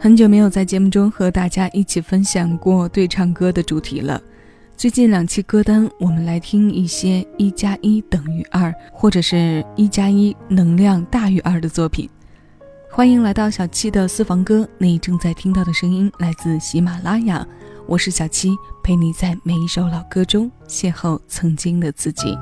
很久没有在节目中和大家一起分享过对唱歌的主题了。最近两期歌单，我们来听一些一加一等于二，或者是一加一能量大于二的作品。欢迎来到小七的私房歌，你正在听到的声音来自喜马拉雅，我是小七，陪你在每一首老歌中邂逅曾经的自己。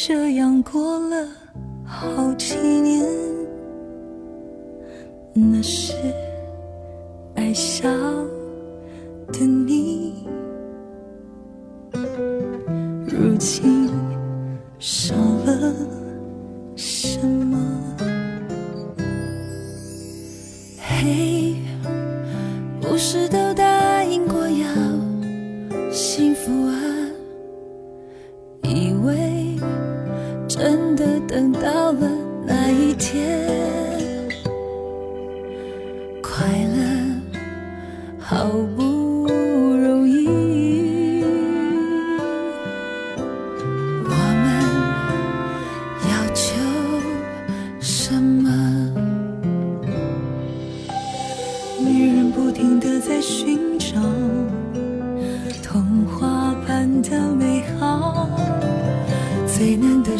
这样过了好几年，那时爱笑的你，如今少了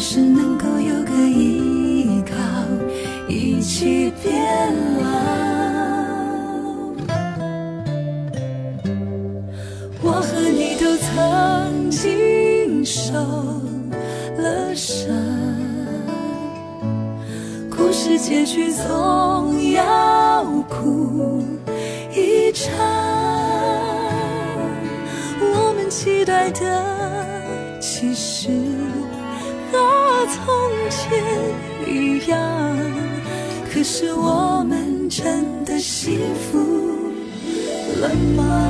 是能够有个依靠，一起变老。我和你都曾经受了伤。故事结局总样，可是我们真的幸福了吗？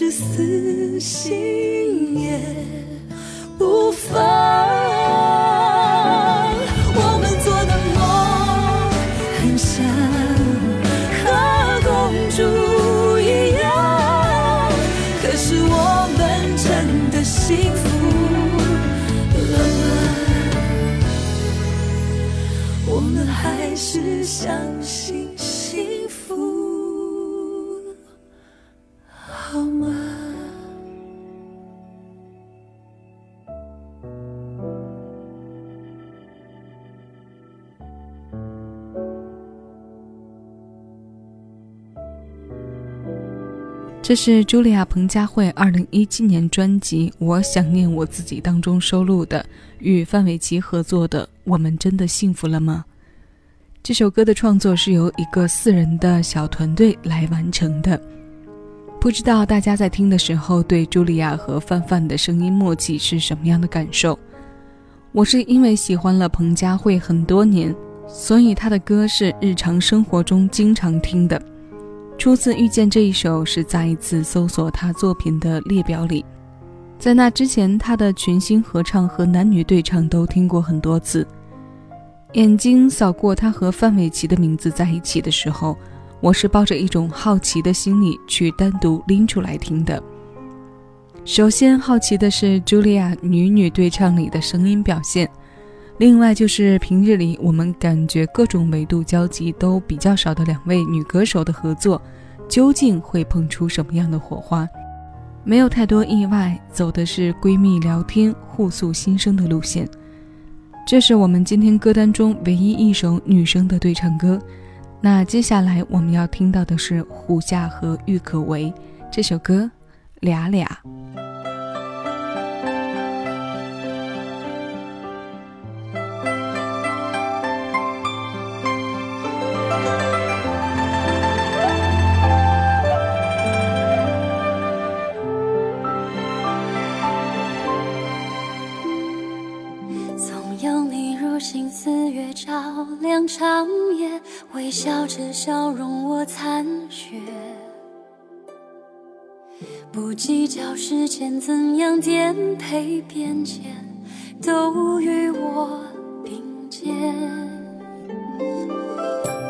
是死心也不放。我们做的梦很像和公主一样可是我们真的幸福了吗？我们还是相信这是茱莉亚·彭佳慧2017年专辑《我想念我自己》当中收录的，与范玮琪合作的《我们真的幸福了吗》。这首歌的创作是由一个四人的小团队来完成的。不知道大家在听的时候对茱莉亚和范范的声音默契是什么样的感受？我是因为喜欢了彭佳慧很多年，所以她的歌是日常生活中经常听的。初次遇见这一首是在一次搜索他作品的列表里，在那之前，他的群星合唱和男女对唱都听过很多次。眼睛扫过他和范玮琪的名字在一起的时候，我是抱着一种好奇的心理去单独拎出来听的。首先好奇的是茱莉亚女女对唱里的声音表现，另外就是平日里我们感觉各种维度交集都比较少的两位女歌手的合作，究竟会碰出什么样的火花？没有太多意外，走的是闺蜜聊天、互诉心声的路线。这是我们今天歌单中唯一一首女生的对唱歌。那接下来我们要听到的是胡夏和郁可唯这首歌《俩俩》。笑着笑容我残雪，不计较时间怎样颠沛变迁，都与我并肩。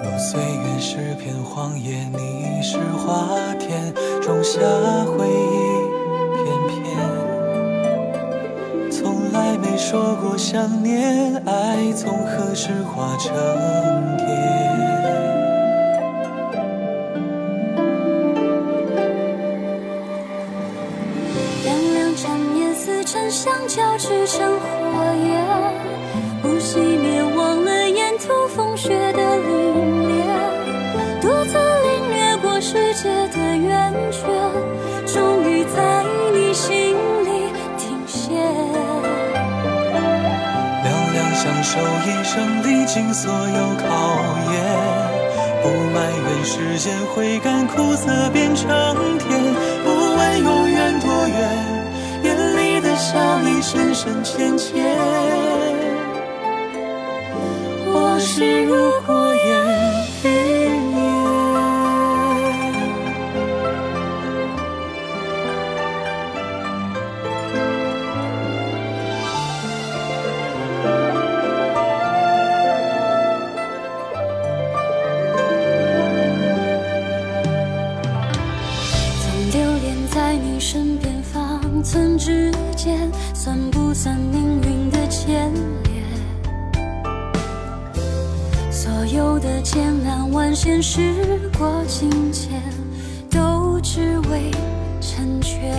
若岁月是片荒野，你是花田，种下回忆片片。从来没说过想念，爱从何时化成蝶？相交织成火焰，不熄灭，忘了沿途风雪的凛冽，独自领略过世界的圆缺，终于在你心里停歇。两两相守一生，历经所有考验，不埋怨时间会赶苦涩变成甜，不问永远多远，深深浅浅往事如过眼云烟总流连在你身边方寸之间算不算命运的牵连？所有的艰难万险时过境迁，都只为成全。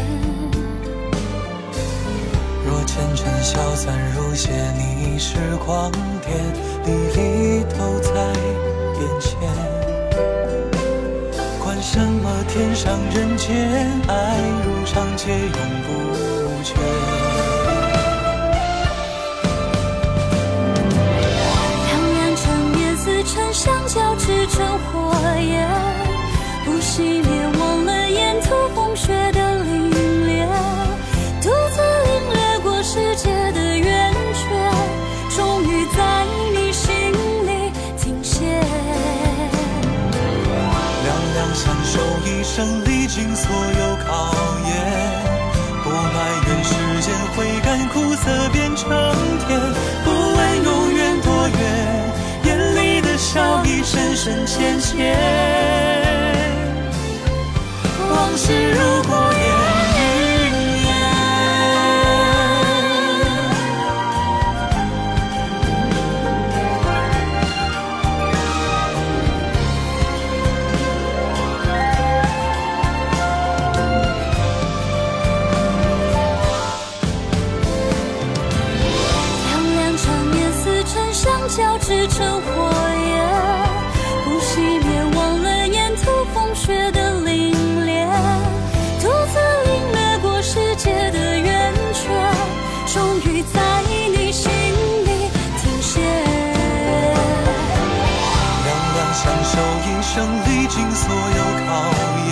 若前尘消散如血，你是光点，历历都在眼前。管什么天上人间，爱如长街永不缺。相交织成火焰，不熄灭，忘了沿途风雪的凛冽，独自领略过世界的圆缺，终于在你心里停歇。两两相守一生，历经所有考验，不埋怨时间会赶苦涩变成甜，笑意深深浅浅，往事如过享受一生，历经所有考验，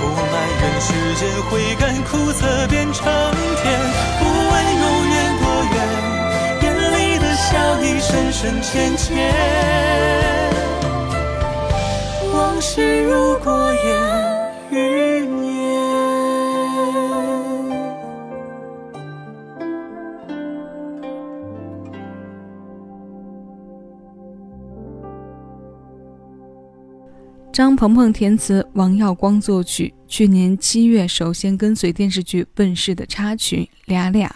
不埋怨世间会甘苦涩变成甜，不问永远多远，眼里的笑意深深浅浅。往事如过眼云。张鹏鹏填词，王耀光作曲。去年七月首先跟随电视剧问世的插曲《俩俩》。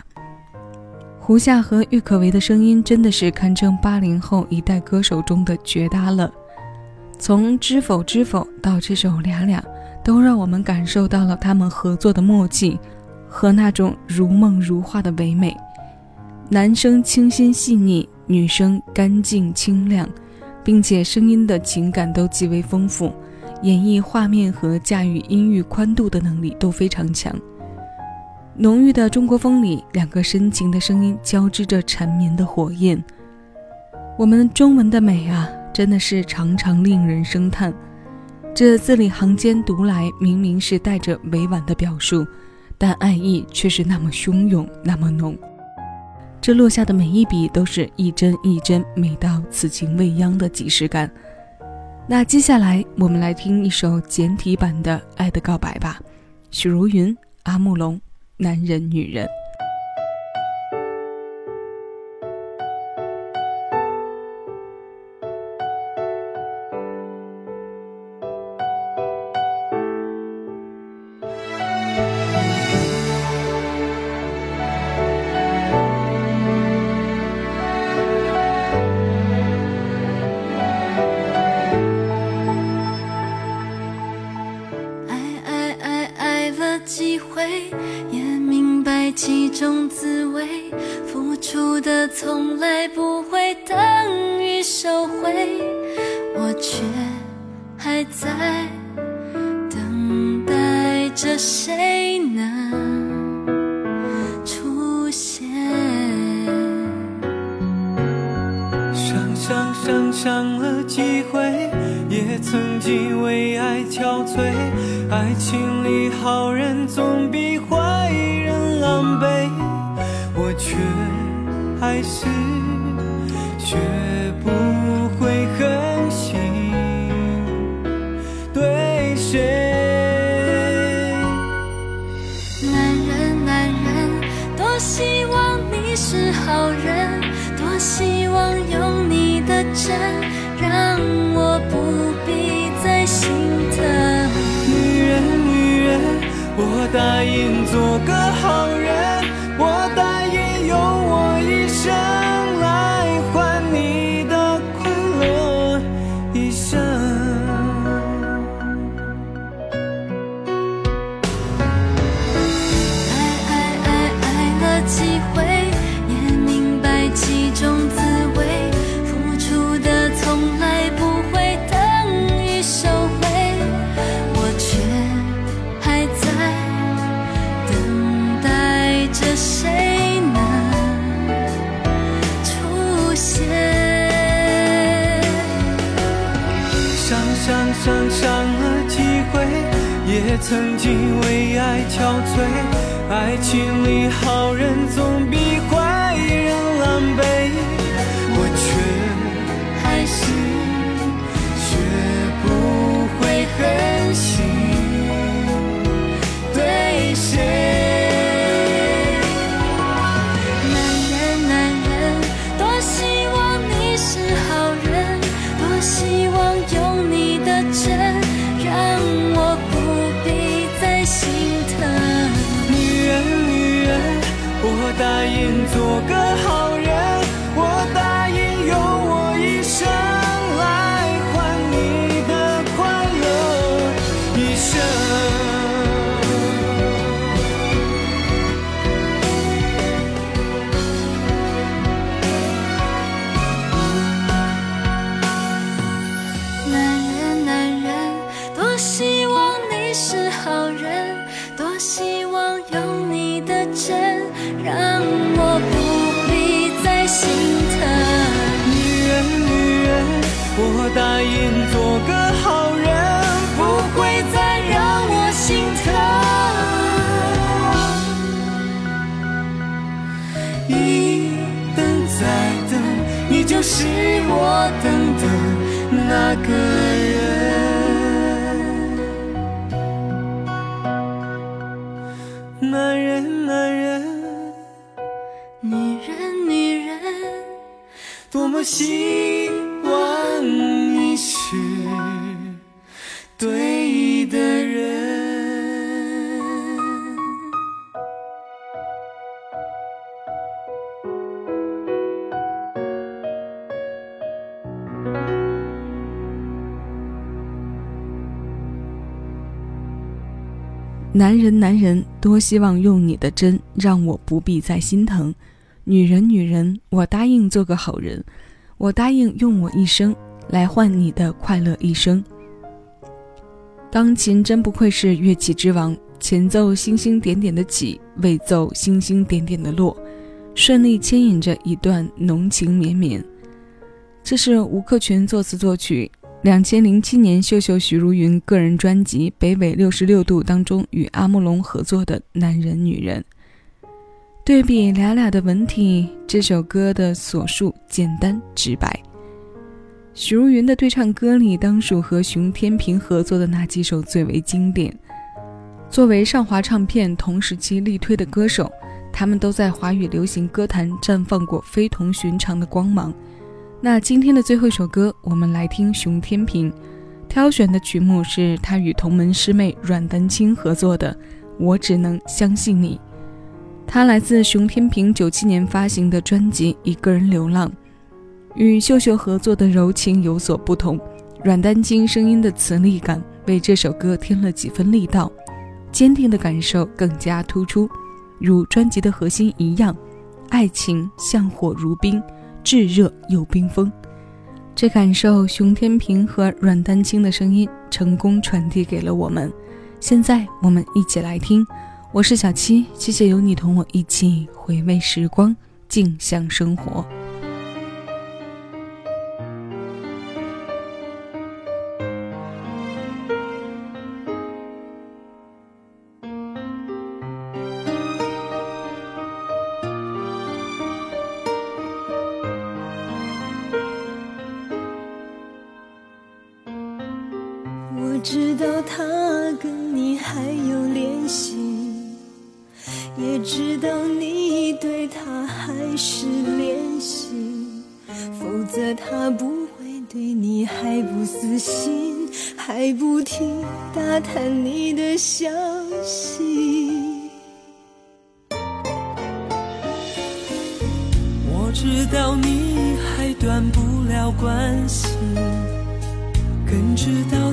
胡夏和郁可唯的声音真的是堪称八零后一代歌手中的绝搭了。从《知否知否》到这首《俩俩》，都让我们感受到了他们合作的默契和那种如梦如画的唯美。男生清新细腻，女生干净清亮。并且声音的情感都极为丰富，演绎画面和驾驭音域宽度的能力都非常强。浓郁的中国风里，两个深情的声音交织着缠绵的火焰。我们中文的美啊，真的是常常令人生叹。这字里行间读来，明明是带着委婉的表述，但爱意却是那么汹涌，那么浓。这落下的每一笔都是一针一针美到此情未央的即视感。那接下来我们来听一首简体版的《爱的告白》吧，许茹芸、阿木龙，男人女人。种滋味，付出的从来不会等于收回，我却还在还是学不会狠心对谁。男人，男人，多希望你是好人，多希望有你的真，让我不必再心疼。女人，女人，我答应做个曾经为爱憔悴，爱情里好人总我等的那个人。男人，男人，女人，女人，多么希望你是对男人，男人，多希望用你的真，让我不必再心疼。女人，女人，我答应做个好人，我答应用我一生来换你的快乐一生。钢琴真不愧是乐器之王，前奏星星点点的起，尾奏星星点点的落，顺利牵引着一段浓情绵绵。这是吴克群作词作曲。两千零七年，秀秀许茹芸个人专辑《北纬六十六度》当中与阿木龙合作的《男人女人》，对比俩俩的文体，这首歌的所述简单直白。许茹芸的对唱歌里，当属和熊天平合作的那几首最为经典。作为上华唱片同时期力推的歌手，他们都在华语流行歌坛绽放过非同寻常的光芒。那今天的最后一首歌，我们来听熊天平挑选的曲目是他与同门师妹阮丹青合作的《我只能相信你》。它来自熊天平九七年发行的专辑《一个人流浪》，与秀秀合作的柔情有所不同。阮丹青声音的磁力感为这首歌添了几分力道，坚定的感受更加突出，如专辑的核心一样，爱情像火如冰。炙热又冰封，这感受熊天平和阮丹青的声音成功传递给了我们。现在我们一起来听，我是小七，谢谢有你同我一起回味时光，静享生活。也知道你对他还是怜惜，否则他不会对你还不死心，还不停打探你的消息。我知道你还断不了关系，更知道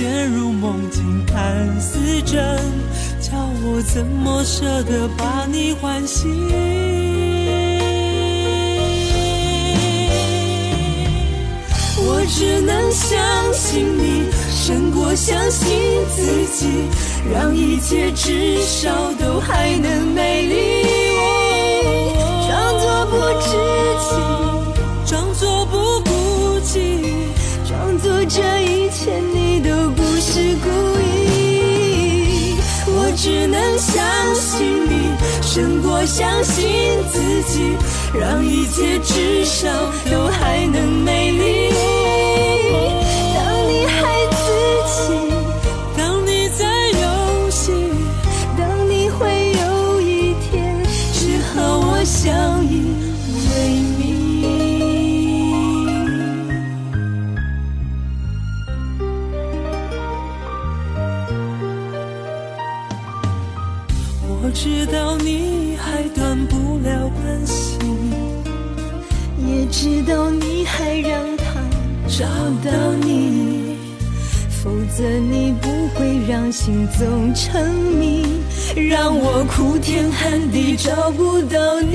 陷入梦境，看似真，叫我怎么舍得把你唤醒？我只能相信你，胜过相信自己，让一切至少都还能美丽。装作不知情。装作不顾忌，装作这一胜过相信自己，让一切至少都还能美天喊地找不到你。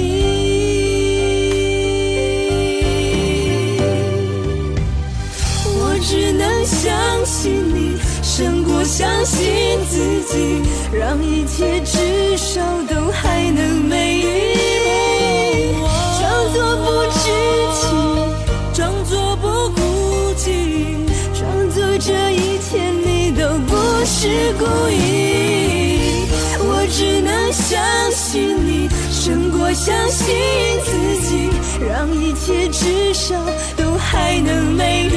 我只能相信你。胜过相信自己，让一切至少都还能美丽。装作不知情，装作不顾忌，装作这一切你都不是故意。你胜过相信自己，让一切至少都还能美丽。